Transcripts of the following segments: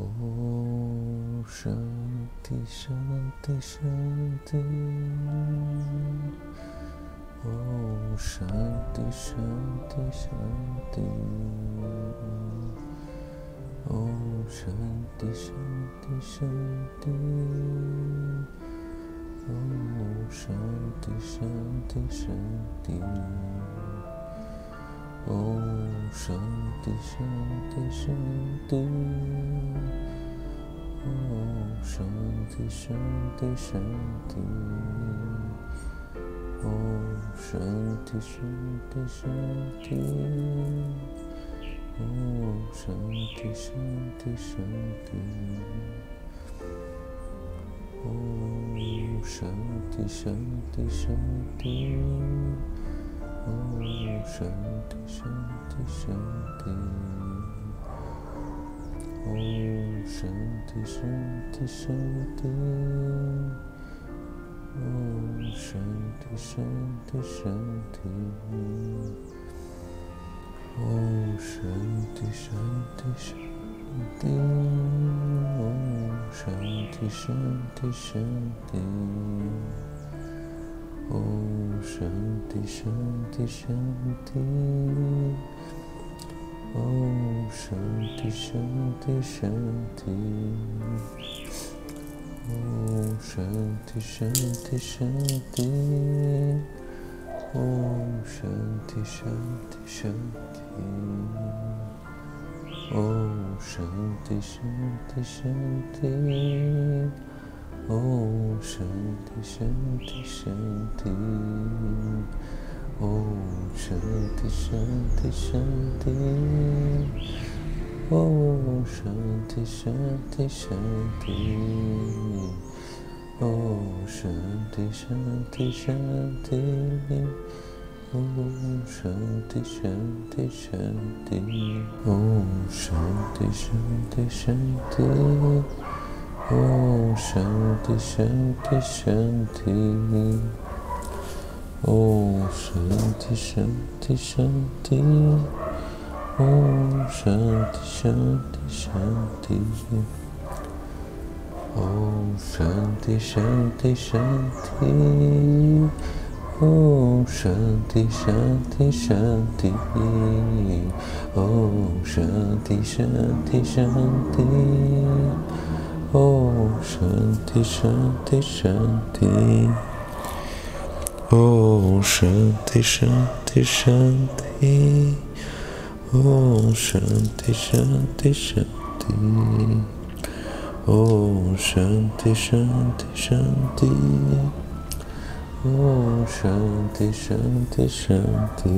哦，上帝，上帝，上帝。哦，上帝，上帝，上帝。哦，上帝，上帝，上帝。哦，上帝，上帝，上帝。ஓம் சாந்தி சாந்தி சாந்தி ஓம் சாந்தி சாந்தி சாந்தி ஓம் சாந்தி சாந்தி சாந்தி ஓம் சாந்தி சாந்தி சாந்தி ஓம் சாந்தி சாந்தி சாந்தி ஓம் சாந்தி 身体，哦，身体，身体，身体，哦，身体，身体，身体，哦，身体，身体，身体，哦，身体，身体，身体。哦，身体，身体，身体。哦，身体，身体，身体。哦，身体，身体，身体。哦，身体，身体，身体。哦，身体，身体，身体。哦身体，身体身体 ஓம் சாந்தி சாந்தி சாந்தி ஓம் சாந்தி சாந்தி சாந்தி ஓம் சாந்தி சாந்தி சாந்தி ஓம் சாந்தி சாந்தி சாந்தி ஓம் சாந்தி சாந்தி சாந்தி ஓம் சாந்தி சாந்தி சாந்தி ஓம் சாந்தி சாந்தி சாந்தி ஓம் சாந்தி சாந்தி சாந்தி ஓம் சாந்தி சாந்தி சாந்தி ஓம் சாந்தி சாந்தி சாந்தி ஓம் சாந்தி சாந்தி சாந்தி ஓம் சாந்தி சாந்தி சாந்தி ஓம் சாந்தி சாந்தி சாந்தி ஓம் சாந்தி சாந்தி சாந்தி ஓம் சாந்தி சாந்தி சாந்தி ஓம் சாந்தி சாந்தி சாந்தி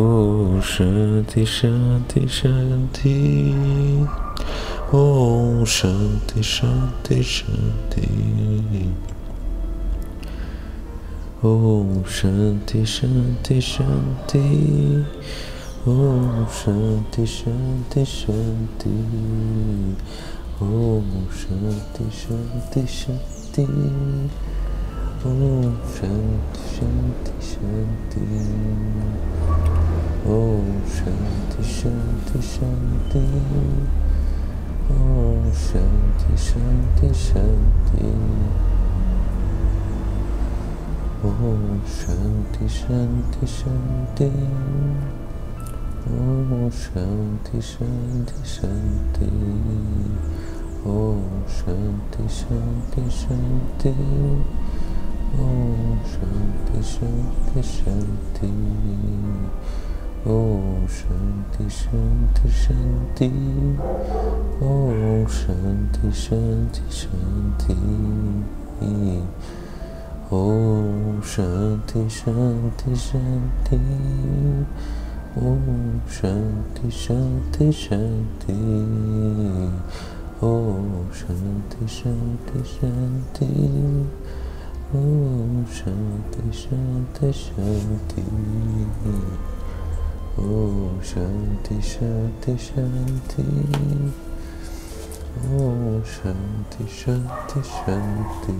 ஓம் சாந்தி சாந்தி சாந்தி ஓம் சாந்தி சாந்தி சாந்தி Om Shanti Shanti Shanti. Om Shanti Shanti Shanti. Om Shanti Shanti Shanti. Om Shanti Shanti Shanti. Om Shanti Shanti Shanti. Om Shanti Shanti Shanti. 哦，身体，身体，身体。哦，身体，身体，身体。哦，身体，身体，身体。哦，身体，身体，身体。哦，身体，身体，身体。哦，上帝，上帝，上帝。ஓம் சாந்தி சாந்தி சாந்தி ஓம் சாந்தி சாந்தி சாந்தி ஓம் சாந்தி சாந்தி சாந்தி ஓம் சாந்தி சாந்தி சாந்தி ஓம் சாந்தி சாந்தி சாந்தி ஓம் சாந்தி சாந்தி சாந்தி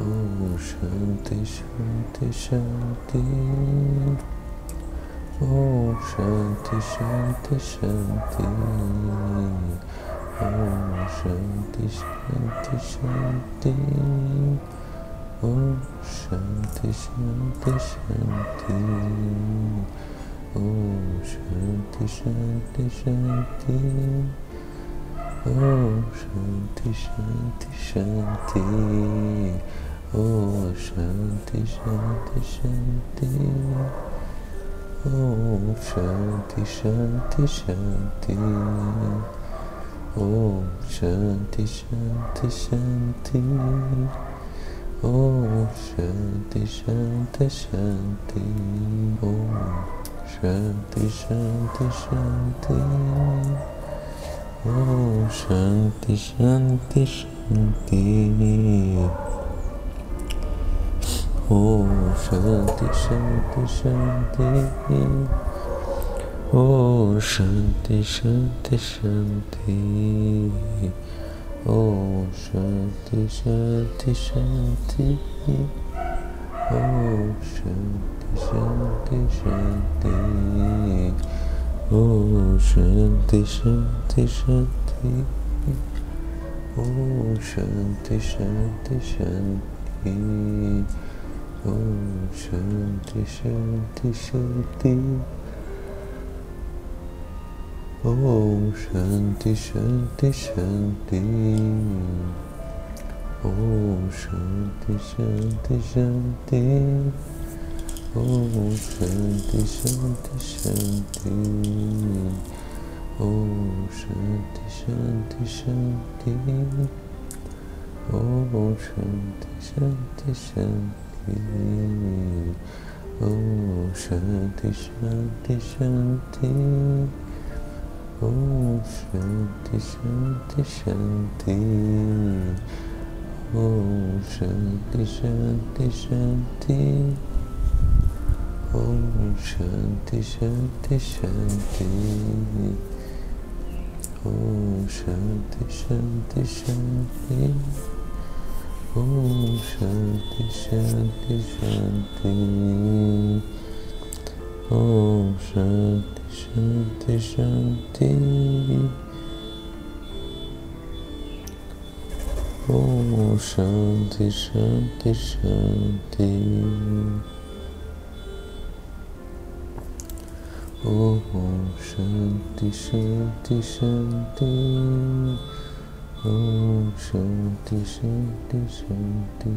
ओ शन्ति शान्ति शान्ति ॐ शान्ति शान्ति शन्ति ओ शि शान्ति शन्ति ॐ शि शान्ति शन्ति ओ शि शान्ति शान्ति ओ शान्ति शान्ति शान्ति ओ शान्ति शन्ति शान्ति ॐ शान्ति शन्ति शान्ति ॐ शान्ति शन्ति ॐ शान्ति शान्ति शन्ति ॐ शान्ति शान्ति ॐ शान्ति शान्ति शान्ति ஓம் சாந்தி சாந்தி சாந்தி ஓ சாந்தி சாந்தி சாந்தி ஓ சாந்தி சாந்தி சாந்தி ஓ சாந்தி சாந்தி சாந்தி ஓ சாந்தி சாந்தி சாந்தி ஓ சாந்தி சாந்தி சாந்தி ஓம் சாந்தி சாந்தி சாந்தி ஓம் சாந்தி சாந்தி சாந்தி ஓம் சாந்தி சாந்தி சாந்தி ஓம் சாந்தி சாந்தி சாந்தி ஓம் சாந்தி சாந்தி சாந்தி ஓம் சாந்தி சாந்தி சாந்தி ओम शांति शांति शांति ओम शांति शांति शांति ओम शांति शांति शांति ओम शांति शांति शांति ओम शांति शांति शांति Shanti Shanti Shanti. Om Shanti Shanti Shanti. Om Shanti Shanti Shanti. Om Shanti Shanti Shanti Om Shanti शांति शांति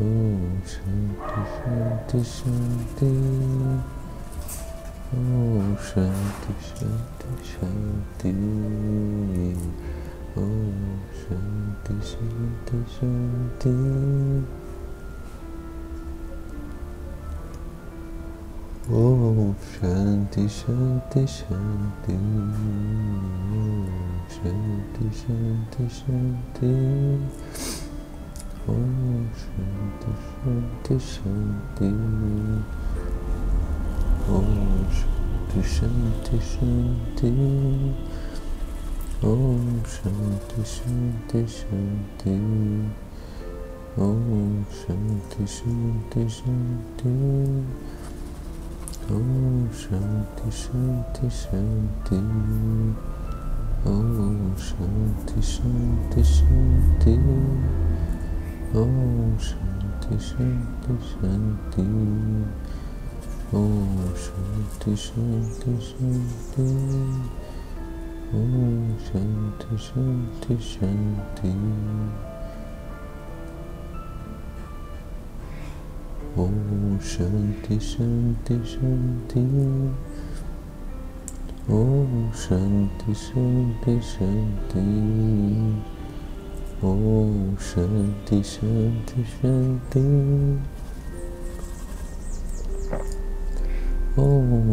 ओम शांति शांति शांति ओम शांति शांति शांति ओम शांति शांति शांति ओम शांति शांति शांति शांति शांति शांति ओम शांति शांति शांति ओम शांति शांति शांति ओम शांति शांति शांति ओम शांति शांति शांति ஓம் சாந்தி சாந்தி சாந்தி ஓம் சாந்தி சாந்தி சாந்தி ஓம் சாந்தி சாந்தி சாந்தி ஓம் சாந்தி சாந்தி சாந்தி ஓம் சாந்தி சாந்தி சாந்தி Oh, Shunty, Shunty, Shunty! Oh, Shunty, Oh,